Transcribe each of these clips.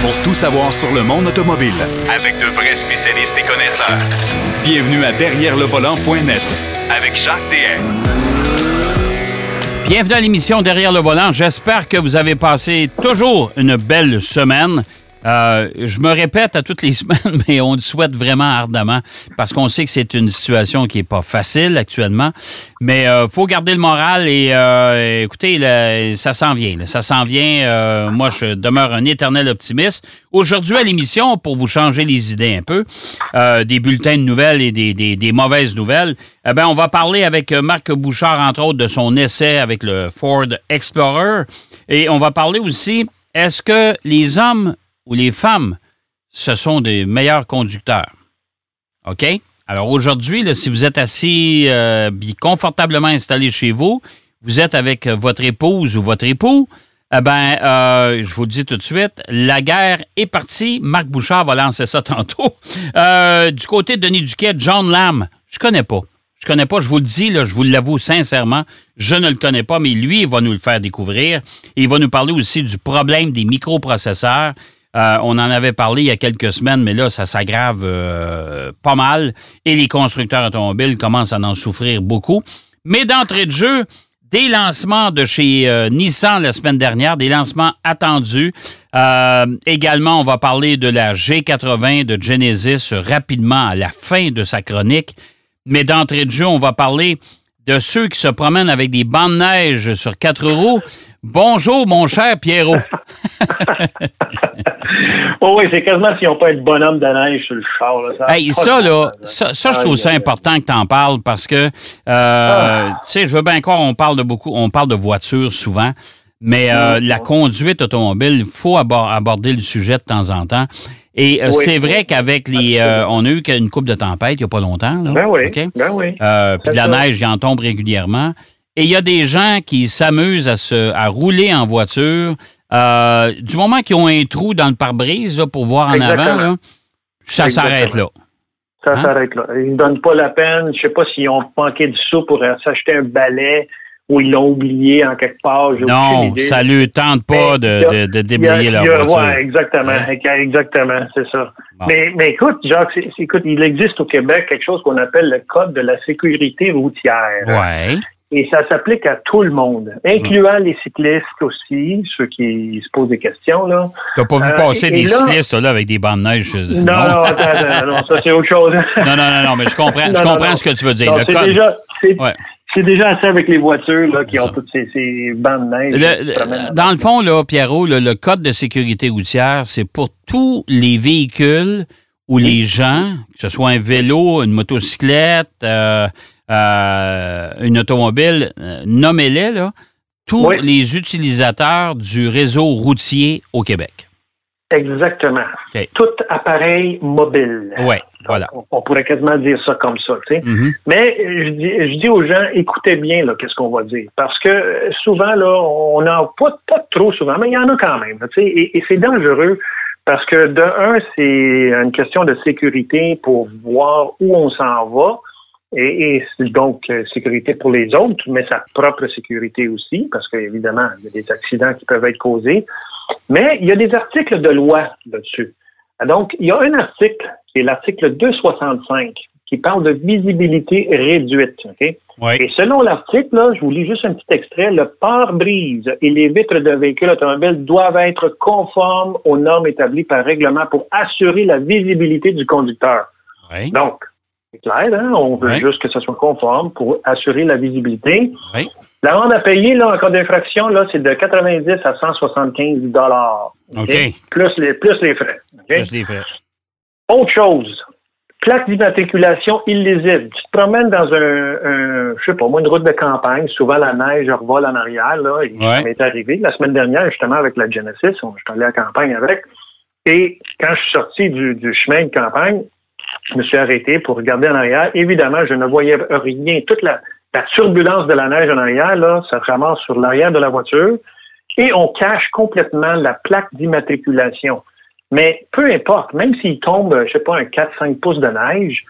pour tout savoir sur le monde automobile. Avec de vrais spécialistes et connaisseurs. Bienvenue à Derrière le volant.net avec Jacques DM. Bienvenue à l'émission Derrière le volant. J'espère que vous avez passé toujours une belle semaine. Euh, je me répète à toutes les semaines, mais on le souhaite vraiment ardemment parce qu'on sait que c'est une situation qui est pas facile actuellement. Mais il euh, faut garder le moral et euh, écoutez, ça s'en vient. ça s'en vient. moi, je demeure un éternel optimiste. Aujourd'hui à l'émission, pour vous changer les idées un peu, des bulletins de nouvelles et des, des, mauvaises nouvelles, eh ben, on va parler avec Marc Bouchard, entre autres, de son essai avec le Ford Explorer. Et on va parler aussi, est-ce que les hommes ou les femmes, ce sont des meilleurs conducteurs. OK? Alors aujourd'hui, si vous êtes assis euh, confortablement installé chez vous, vous êtes avec votre épouse ou votre époux, eh ben, euh, je vous le dis tout de suite, la guerre est partie. Marc Bouchard va lancer ça tantôt. Euh, du côté de Denis Duquet, John Lamb, je connais pas. Je connais pas, je vous le dis, je vous l'avoue sincèrement, je ne le connais pas, mais lui, il va nous le faire découvrir. il va nous parler aussi du problème des microprocesseurs. Euh, on en avait parlé il y a quelques semaines, mais là, ça s'aggrave euh, pas mal et les constructeurs automobiles commencent à en souffrir beaucoup. Mais d'entrée de jeu, des lancements de chez euh, Nissan la semaine dernière, des lancements attendus. également, on va parler de la G80 de Genesis rapidement à la fin de sa chronique. Mais d'entrée de jeu, on va parler de ceux qui se promènent avec des bancs de neige sur quatre roues. Bonjour, mon cher Pierrot. oh oui, c'est quasiment s'ils n'ont pas être bonhomme de neige sur le char. Là. Ça, hey, ça, là, ça, ça, je trouve ça important que tu en parles parce que, euh, ah. tu sais, je veux bien croire, on parle de beaucoup, on parle de voitures souvent, mais euh, la conduite automobile, il faut aborder le sujet de temps en temps. Et euh, c'est vrai qu'avec les. Euh, on a eu une coupe de tempête il n'y a pas longtemps. Là, ben oui. Ben oui. Euh, puis de la neige, il en tombe régulièrement. Et il y a des gens qui s'amusent à, se, à rouler en voiture. du moment qu'ils ont un trou dans le pare-brise pour voir en avant, ça s'arrête là. Ça hein? s'arrête là. Ils ne donnent pas la peine. Je ne sais pas s'ils ont manqué du sou pour s'acheter un balai ou ils l'ont oublié en quelque part. Non, ça ne lui tente pas de, de, déblayer leur voiture. Oui, exactement, hein? exactement, c'est ça. Mais, mais écoute, Jacques, écoute, il existe au Québec quelque chose qu'on appelle le Code de la sécurité routière. Ouais. Et ça s'applique à tout le monde, incluant les cyclistes aussi, ceux qui se posent des questions. là. Tu n'as pas vu euh, passer des cyclistes là, avec des bandes de neige? Non, non, attends, non, ça c'est autre chose. non, non, non, non, mais je comprends, je comprends ce que tu veux dire. code... déjà, c'est déjà assez avec les voitures là, qui ont toutes ces, ces bandes de neige. dans le fond, là, Pierrot, le, code de sécurité routière, c'est pour tous les véhicules ou les gens, que ce soit un vélo, une motocyclette, euh, euh, une automobile, euh, nommez-les, là, tous les utilisateurs du réseau routier au Québec. Exactement. Tout appareil mobile. Oui, voilà. On, pourrait quasiment dire ça comme ça. Tu sais. Mm-hmm. Mais je dis, je dis aux gens, écoutez bien là, qu'est-ce qu'on va dire. Parce que souvent, là, on n'a pas, pas trop souvent, mais il y en a quand même. Tu sais, et, et c'est dangereux parce que de un, c'est une question de sécurité pour voir où on s'en va. Et, et, donc euh, sécurité pour les autres, mais sa propre sécurité aussi, parce qu'évidemment, il y a des accidents qui peuvent être causés. Mais il y a des articles de loi là-dessus. Donc, il y a un article, qui est l'article 265, qui parle de visibilité réduite. Et selon l'article, je vous lis juste un petit extrait, le pare-brise et les vitres de véhicules automobiles doivent être conformes aux normes établies par règlement pour assurer la visibilité du conducteur. Donc, clair, hein? on veut juste que ça soit conforme pour assurer la visibilité. La L'amende à payer là, en cas d'infraction, là, c'est de 90 à 175 dollars. Plus les plus les frais. Plus les frais. Autre chose, plaque d'immatriculation illisible. Tu te promènes dans un, je sais pas moi, une route de campagne, souvent la neige revole en arrière, là, et ça m'est arrivé la semaine dernière, justement, avec la Genesis, je suis allé à la campagne avec, et quand je suis sorti du, du chemin de campagne, je me suis arrêté pour regarder en arrière. Évidemment, je ne voyais rien. Toute la, turbulence de la neige en arrière, là, ça ramasse sur l'arrière de la voiture et on cache complètement la plaque d'immatriculation. Mais peu importe, même s'il tombe, je sais pas, un 4-5 pouces de neige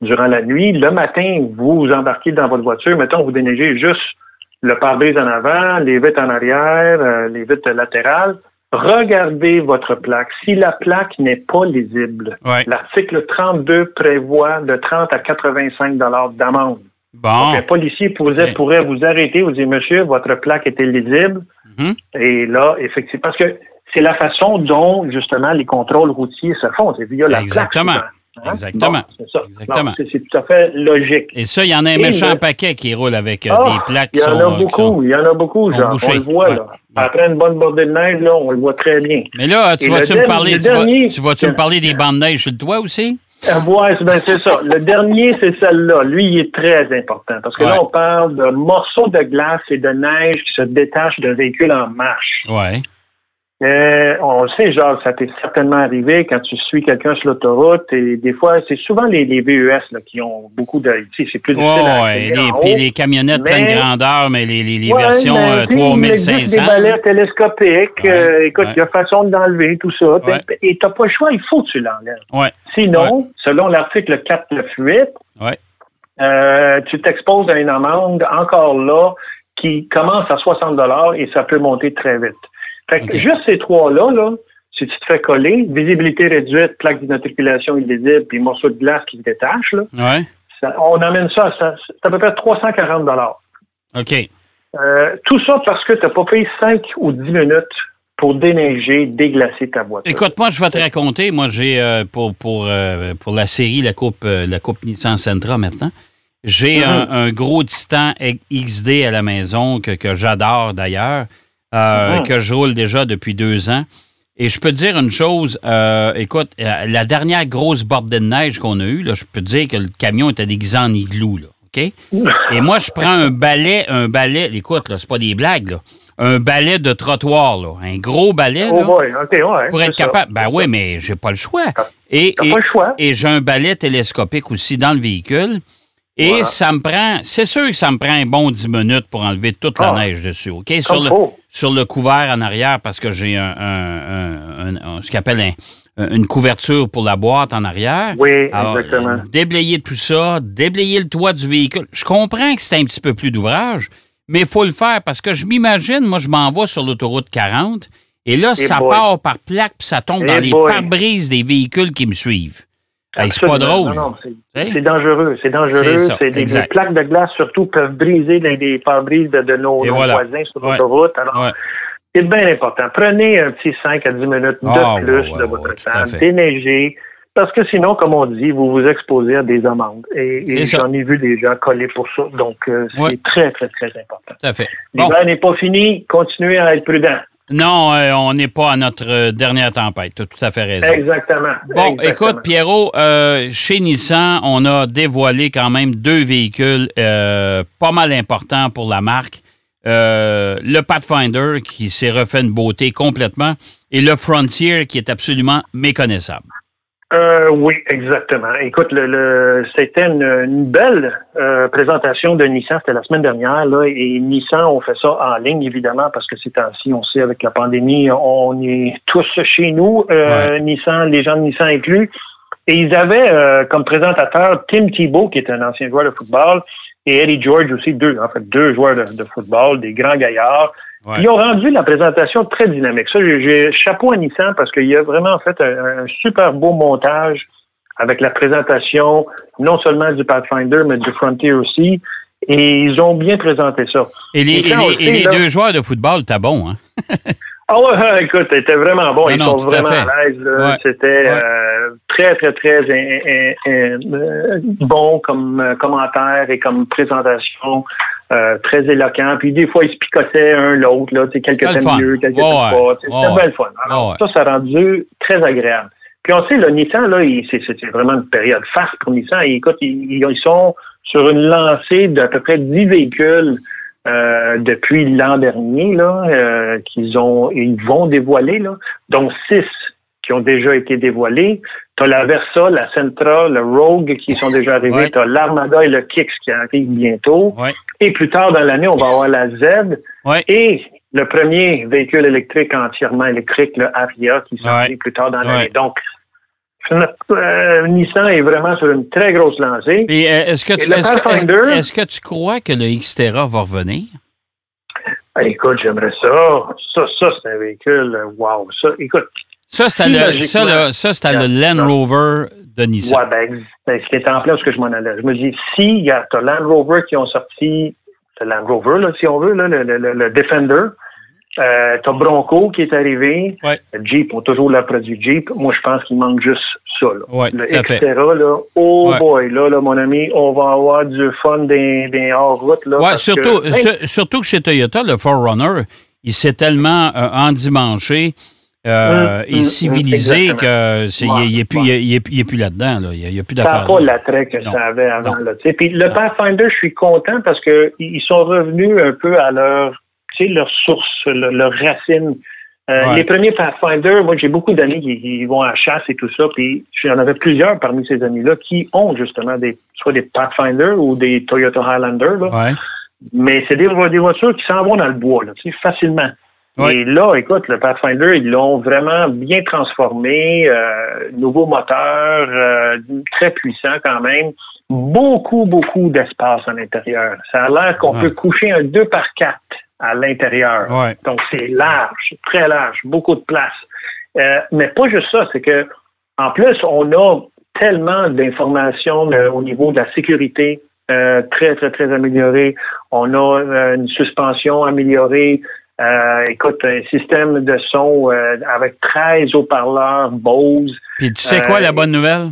durant la nuit, le matin, vous embarquez dans votre voiture, mettons, vous déneigez juste le pare-brise en avant, les vitres en arrière, euh, les vitres latérales, regardez votre plaque. Si la plaque n'est pas lisible, l'article 32 prévoit de 30 à 85 dollars d'amende. Bon. Donc, un policier pourrait, pourrait vous arrêter, vous dire, monsieur, votre plaque était lisible. Mhm. Et là, effectivement, parce que c'est la façon dont, justement, les contrôles routiers se font. C'est via la Exactement. plaque. Hein? Exactement. c'est ça. Exactement. C'est tout à fait logique. Et ça, il y en a un méchant paquet qui roule avec euh, ah, des plaques. Il y en a beaucoup. Il y en a beaucoup, genre. On le voit, là. Après une bonne bordée de neige, là, on le voit très bien. Mais là, tu vas-tu me parler, tu vas, tu me parler des bandes de neige sur le toit aussi? Euh, oui, ben c'est ça. Le dernier, c'est celle-là. Lui, il est très important parce que là, on parle de morceaux de glace et de neige qui se détachent d'un véhicule en marche. Ouais. Euh, on le sait, genre, ça t'est certainement arrivé quand tu suis quelqu'un sur l'autoroute et des fois, c'est souvent les, les VES là, qui ont beaucoup de. C'est plus difficile. Oh, ouais, les, puis les camionnettes pleine grandeur, mais les, les, les versions euh, 3500. Il des balais télescopiques. Euh, écoute, il y a façon d'enlever tout ça. Et tu n'as pas le choix, il faut que tu l'enlèves. Ouais. Sinon, selon l'article 498, ouais. Euh, tu t'exposes à une amende encore là qui commence à 60 et ça peut monter très vite. Fait que juste ces trois-là, là, si tu te fais coller, visibilité réduite, plaque d'immatriculation illisible, puis morceau de glace qui se détache, là, on amène ça à, à peu près 340 OK. Euh, tout ça parce que tu n'as pas payé 5 ou 10 minutes pour déneiger, déglacer ta voiture. Écoute, moi, je vais te raconter. Moi, j'ai euh, pour, pour, euh, pour la série, la Coupe, la coupe Nissan Sentra maintenant, j'ai mm-hmm. un, gros Titan XD à la maison que, que j'adore d'ailleurs. Euh, que je roule déjà depuis deux ans. Et je peux te dire une chose, euh, écoute, euh, la dernière grosse bordée de neige qu'on a eue, là, je peux te dire que le camion était déguisé en igloo, là, OK? Et moi, je prends un balai, un balai, écoute, là, c'est pas des blagues, là, un balai de trottoir, là, un gros balai, là, oh ouais, pour être capable. Ben oui, mais j'ai pas le choix. Et, et, pas le choix. et j'ai un balai télescopique aussi dans le véhicule. Et ça me prend, c'est sûr que ça me prend un bon 10 minutes pour enlever toute la ah. neige dessus, OK? Sur le, sur le couvert en arrière, parce que j'ai un, ce qu'on appelle une couverture pour la boîte en arrière. Oui, exactement. Déblayer tout ça, déblayer le toit du véhicule. Je comprends que c'est un petit peu plus d'ouvrage, mais il faut le faire parce que je m'imagine, moi, je m'en vais sur l'autoroute 40 et là, ça part par plaque puis ça tombe dans les pare-brises des véhicules qui me suivent c'est pas drôle. c'est dangereux. C'est dangereux. C'est des, plaques de glace, surtout, peuvent briser les, pare-brises de, nos, voisins sur l'autoroute. Alors, c'est bien important. Prenez un petit 5 à 10 minutes de ah, plus de votre temps, déneigez. Parce que sinon, comme on dit, vous vous exposez à des amendes. Et, j'en ai vu des gens coller pour ça. Donc, euh, c'est très, très, très important. Tout à fait. L'hiver n'est pas fini. Continuez à être prudent. Non, euh, on n'est pas à notre euh, dernière tempête. Tu as tout à fait raison. Exactement. Bon, écoute, Pierrot, euh, chez Nissan, on a dévoilé quand même deux véhicules pas mal importants pour la marque. le Pathfinder, qui s'est refait une beauté complètement, et le Frontier, qui est absolument méconnaissable. Euh, oui, exactement. Écoute, le, c'était une, belle euh, présentation de Nissan. C'était la semaine dernière, là, et Nissan, on fait ça en ligne, évidemment, parce que c'est ainsi, on sait, avec la pandémie, on est tous chez nous, euh, Nissan, les gens de Nissan inclus. Et ils avaient euh, comme présentateur Tim Thibault, qui est un ancien joueur de football, et Eddie George aussi, deux, en fait, deux joueurs de, de football, des grands gaillards. Ils ont rendu la présentation très dynamique. Ça, j'ai chapeau à Nissan parce qu'il y a vraiment fait un, super beau montage avec la présentation non seulement du Pathfinder, mais du Frontier aussi. Et ils ont bien présenté ça. Et les, deux joueurs de football, t'as bon, hein? ah ouais, écoute, c'était vraiment bon. Ils sont vraiment à l'aise. C'était euh, très, très, très euh, bon comme euh, commentaire et comme présentation. Euh, très éloquent. Puis des fois, ils se picotaient un l'autre. Là, quelques temps mieux, quelques temps pas. C'était bien le fun. Alors, ça, ça a rendu très agréable. Puis on sait, le Nissan, là, c'était vraiment une période farce pour Nissan. Et, écoute, ils, ils, sont sur une lancée d'à peu près 10 véhicules euh, depuis l'an dernier, là, euh, qu'ils ont ils vont dévoiler, là, dont 6 qui ont déjà été dévoilés. Tu as la Versa, la Sentra, le Rogue qui sont déjà arrivés. Tu as l'Armada et le Kicks qui arrivent bientôt. Et plus tard dans l'année, on va avoir la Z. Et le premier véhicule électrique entièrement électrique, le Avia, qui sort plus tard dans l'année. Donc, euh, Nissan est vraiment sur une très grosse lancée. Et euh, est-ce que, tu, est-ce que tu crois que le Xterra va revenir? écoute, j'aimerais ça. Ça, ça c'est un véhicule. Wow. Ça, écoute. Ça, c'était le, ça, ça, c'était le Land Rover de Nissan. Ouais, ben, ben, ce qui en place, ce que je m'en allais. Je me dis, si y a Land Rover qui ont sorti, c'est Land Rover, là, si on veut, là, le, le, le Defender, euh, t'as Bronco qui est arrivé. Ouais. Jeep, on a toujours le produit Jeep. Moi, je pense qu'il manque juste ça. Là. Ouais, le. Xterra, là, oh boy, là, là, mon ami, on va avoir du fun des, des hors-route. Surtout, que- sur- surtout que chez Toyota, le 4Runner, il s'est tellement euh, endimanché euh, et civilisé exactement. que c'est, il, il est plus, là-dedans. Là. Il n'y a, il y a plus ça d'affaires. n'a pas l'attrait que Non. ça avait avant. Non. Là. Puis le Pathfinder, je suis content parce que ils sont revenus un peu à leur, source, leur, leur racine. Euh, Ouais. Les premiers Pathfinder, moi j'ai beaucoup d'amis qui, qui vont à la chasse et tout ça, puis j'en avais plusieurs parmi ces amis-là qui ont justement des soit des Pathfinder ou des Toyota Highlander, là. Ouais. mais c'est des, des voitures qui s'en vont dans le bois, là, facilement. Et là, écoute, le Pathfinder, ils l'ont vraiment bien transformé, euh, nouveau moteur, euh, très puissant quand même, beaucoup, beaucoup d'espace à l'intérieur. Ça a l'air qu'on Ouais. peut coucher un 2 par 4 à l'intérieur. Ouais. Donc, c'est large, très large, beaucoup de place. Euh, mais pas juste ça, c'est que, en plus, on a tellement d'informations euh, au niveau de la sécurité euh, très, très, très améliorée. On a euh, une suspension améliorée. Euh, écoute, un système de son euh, avec 13 haut-parleurs Bose. Puis tu sais quoi, Euh, la bonne nouvelle?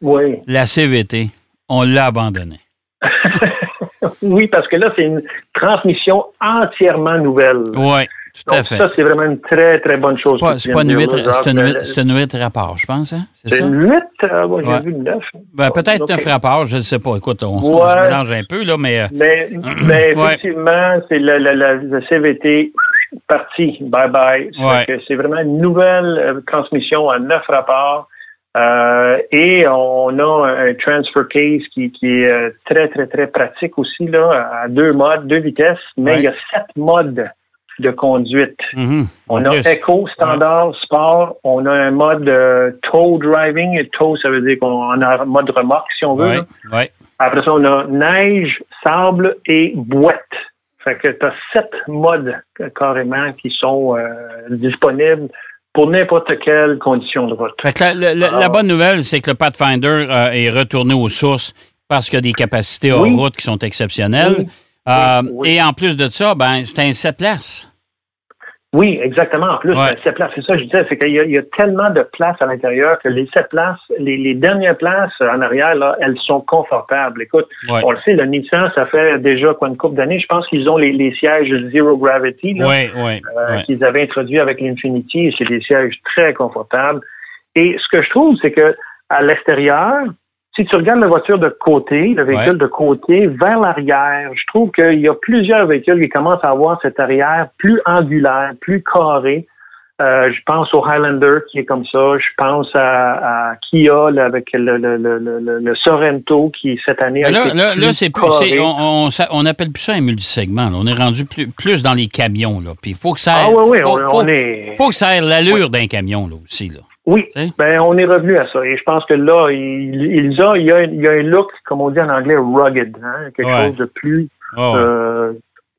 Oui. La CVT, on l'a abandonnée. oui, parce que là, c'est une transmission entièrement nouvelle. Oui, tout à Donc, fait. ça, c'est vraiment une très, très bonne chose. C'est pas, une de dire, 8, là, c'est une Jacques. huit- c'est une 8 rapport, je pense, hein? C'est une 8? Euh, moi, j'ai Ouais. vu une 9. Ben, peut-être Ok. 9 rapports, je ne sais pas. Écoute, on, on se mélange un peu, là, mais. euh, Mais, mais Ouais. effectivement, c'est la, la, la, la CVT partie. Bye bye. Ça Ouais. fait que C'est vraiment une nouvelle euh, transmission à neuf rapports. Euh, et on a un transfer case qui, qui est très, très, très pratique aussi, là, à deux modes, deux vitesses, mais il y a sept modes de conduite. mhm, On a plus. Eco, Standard, Sport. On a un mode euh, tow driving. Et tow, ça veut dire qu'on a un mode remorque, si on veut. Ouais, là. ouais. Après ça, on a neige, sable et boîte. Fait que tu as sept modes euh, carrément qui sont euh, disponibles pour n'importe quelle condition de route. Fait que la, la- la- la bonne nouvelle, c'est que le Pathfinder euh, est retourné aux sources parce qu'il y a des capacités Oui. hors route qui sont exceptionnelles. Oui. Euh, Oui, oui. Et en plus de ça, ben, c'est un 7 places. Oui, exactement. En plus, Ouais. sept places, c'est ça que je disais, c'est qu'il y, a- il y a tellement de places à l'intérieur que les sept places, les, les dernières places en arrière, là, elles sont confortables. Écoute, Ouais. on le sait, le Nissan, ça fait déjà quoi une couple d'années. Je pense qu'ils ont les, les sièges Zero Gravity. là. Euh, qu'ils avaient introduit avec l'Infinity. C'est des sièges très confortables. Et ce que je trouve, c'est que à l'extérieur, si tu regardes la voiture de côté, le véhicule Ouais. de côté, vers l'arrière, je trouve qu'il y a plusieurs véhicules qui commencent à avoir cet arrière plus angulaire, plus carré. Euh, je pense au Highlander qui est comme ça. Je pense à, à Kia là, avec le, le, le, le, le Sorrento qui cette année a Là, été là, plus là, c'est on, on, on appelle plus ça un multisegment. là. On est rendu plus, plus dans les camions. Là. Puis il faut que ça Ah aille. oui, oui, faut, on, faut- on est. faut que ça ait l'allure d'un camion là, aussi. Là. Oui, ben on est revenu à ça. Et je pense que là, il, il, a, il, y a, il a un look, comme on dit en anglais, rugged, hein, quelque Ouais. chose de plus Oh, euh,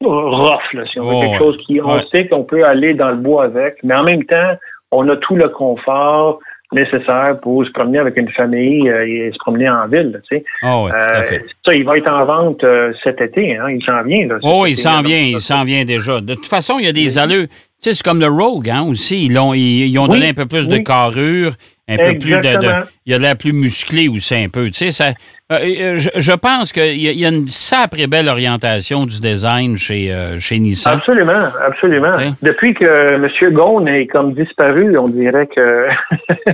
rough, là, si on veut, Oh, quelque chose qui, on Ouais. sait qu'on peut aller dans le bois avec, mais en même temps, on a tout le confort nécessaire pour se promener avec une famille euh, et se promener en ville, tu sais. oh, à Euh, fait. ça, il va être en vente euh, cet été, hein, il s'en vient. Là, Oh, il s'en vient, il s'en vient déjà. De toute façon, il y a des allures. Sais, c'est comme le Rogue, hein, aussi. Ils, l'ont- ils, ils ont Oui, donné un peu plus de carrure, un peu plus de. Il a l'air plus musclé aussi, un peu. Tu sais, ça, euh, euh, je, je pense qu'il y, y a une sacrée belle orientation du design chez, euh, chez Nissan. Absolument, absolument. Tu sais. Depuis que M. Ghosn est comme disparu, on dirait que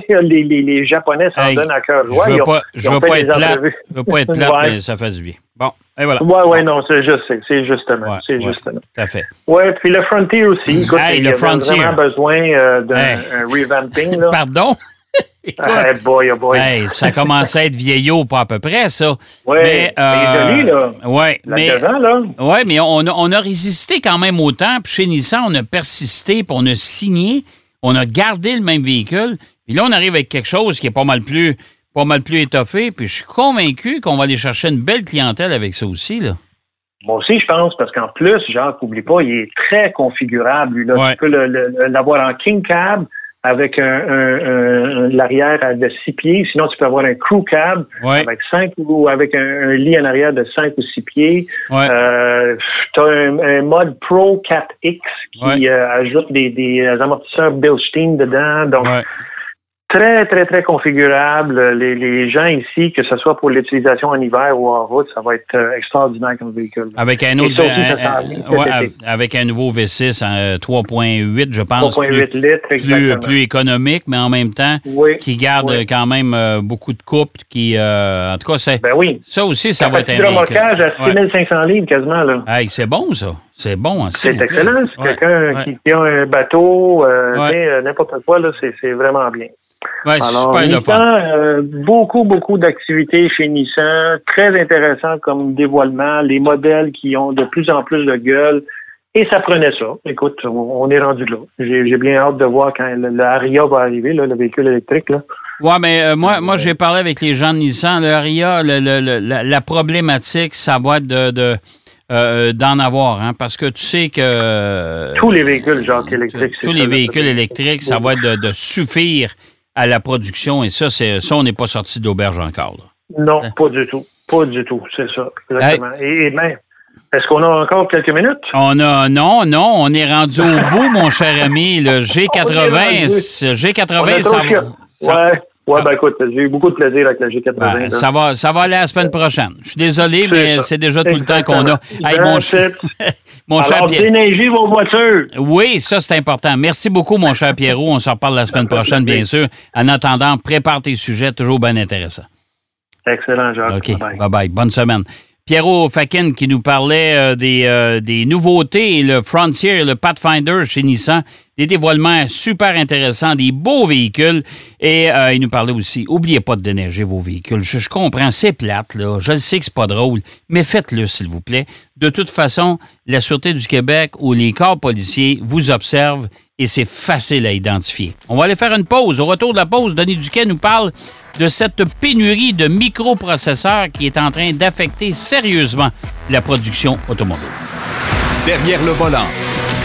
les, les, les Japonais s'en Hey, donnent à cœur joie. je Ils veux ont- pas, ont veux être plate. entrevues. Je veux pas être plate, Ouais. mais ça fait du bien. Bon, et voilà. Ouais, ouais, non, c'est juste, c'est- justement, Ouais, c'est ouais. justement. Tout à fait. Ouais, puis le Frontier aussi. Écoute, Hey, il le y Frontier. vraiment besoin euh, d'un Hey. revamping, là. Pardon? Écoute, Hey, boy, oh boy. hey, ça commence à être vieillot, pas à peu près, ça. ouais, mais, joli, là. Ouais, mais, là. ouais, mais on, a, on a résisté quand même au temps. Puis chez Nissan, on a persisté, puis on a signé, on a gardé le même véhicule. Puis là, on arrive avec quelque chose qui est pas mal plus, pas mal plus étoffé. Puis je suis convaincu qu'on va aller chercher une belle clientèle avec ça aussi, là. Moi aussi, je pense, parce qu'en plus, Jacques, n'oublie pas, il est très configurable. Lui, là. Tu peux l'avoir en king cab avec un, un, l'arrière de six pieds. Sinon, tu peux avoir un crew cab avec cinq ou avec un, lit en arrière de cinq ou six pieds. Euh, tu as un, mode Pro 4X qui euh, ajoute des, des amortisseurs Bilstein dedans. Donc, très, très, très configurable. Les, les, gens ici, que ce soit pour l'utilisation en hiver ou en route, ça va être euh, extraordinaire comme véhicule. Avec un autre, avec un nouveau V6 en 3.8, je pense. 3.8 litres, plus, plus, économique, mais en même temps, qui garde quand même euh, beaucoup de coupe, qui, euh, en tout cas, c'est, ben oui. ça aussi, ça, va être un remorquage à 6500 livres quasiment, là. c'est bon, ça. C'est bon. Hein, c'est excellent. C'est quelqu'un qui, qui, a un bateau, n'importe quoi, là, c'est vraiment bien. Ouais, Alors, Nissan, euh, beaucoup, beaucoup d'activités chez Nissan, très intéressant comme dévoilement, les modèles qui ont de plus en plus de gueule. Et ça prenait ça. Écoute, on est rendu là. J'ai bien hâte de voir quand le, Aria va arriver, le véhicule électrique. Là. Oui, mais euh, moi, moi j'ai parlé avec les gens de Nissan. Le Aria, la, problématique, ça va être de, euh, d'en avoir, hein, parce que tu sais que... tous les véhicules, genre électriques. Tous les véhicules électriques, ça va être de, de suffire à la production. Et ça, c'est ça, on n'est pas sorti d'auberge encore. Non, hein? pas du tout. Pas du tout, c'est ça. Exactement. Et, ben, est-ce qu'on a encore quelques minutes? On a, non, non, on est rendu au bout, mon cher ami. Le G80, G80, ça va. Ouais. Ouais, ben écoute, j'ai eu beaucoup de plaisir avec la G80. Ben, ça, va, ça va aller la semaine prochaine. Je suis désolé, mais c'est déjà tout le temps qu'on a. Hey, mon, cher, mon cher Pierre. vos voitures. Oui, ça, c'est important. Merci beaucoup, mon cher Pierrot. On se reparle la semaine prochaine, bien sûr. En attendant, prépare tes sujets, toujours bien intéressants. Excellent, Jacques. OK. Bye-bye. Bonne semaine. Pierrot Fakin qui nous parlait euh, des, euh, des, nouveautés, le Frontier, le Pathfinder chez Nissan, des dévoilements super intéressants, des beaux véhicules. Et euh, il nous parlait aussi, oubliez pas de déneiger vos véhicules. Je, comprends, c'est plate, là. Je sais que c'est pas drôle, mais faites-le, s'il vous plaît. De toute façon, la Sûreté du Québec ou les corps policiers vous observent et c'est facile à identifier. On va aller faire une pause. Au retour de la pause, Denis Duquet nous parle de cette pénurie de microprocesseurs qui est en train d'affecter sérieusement la production automobile. Derrière le volant.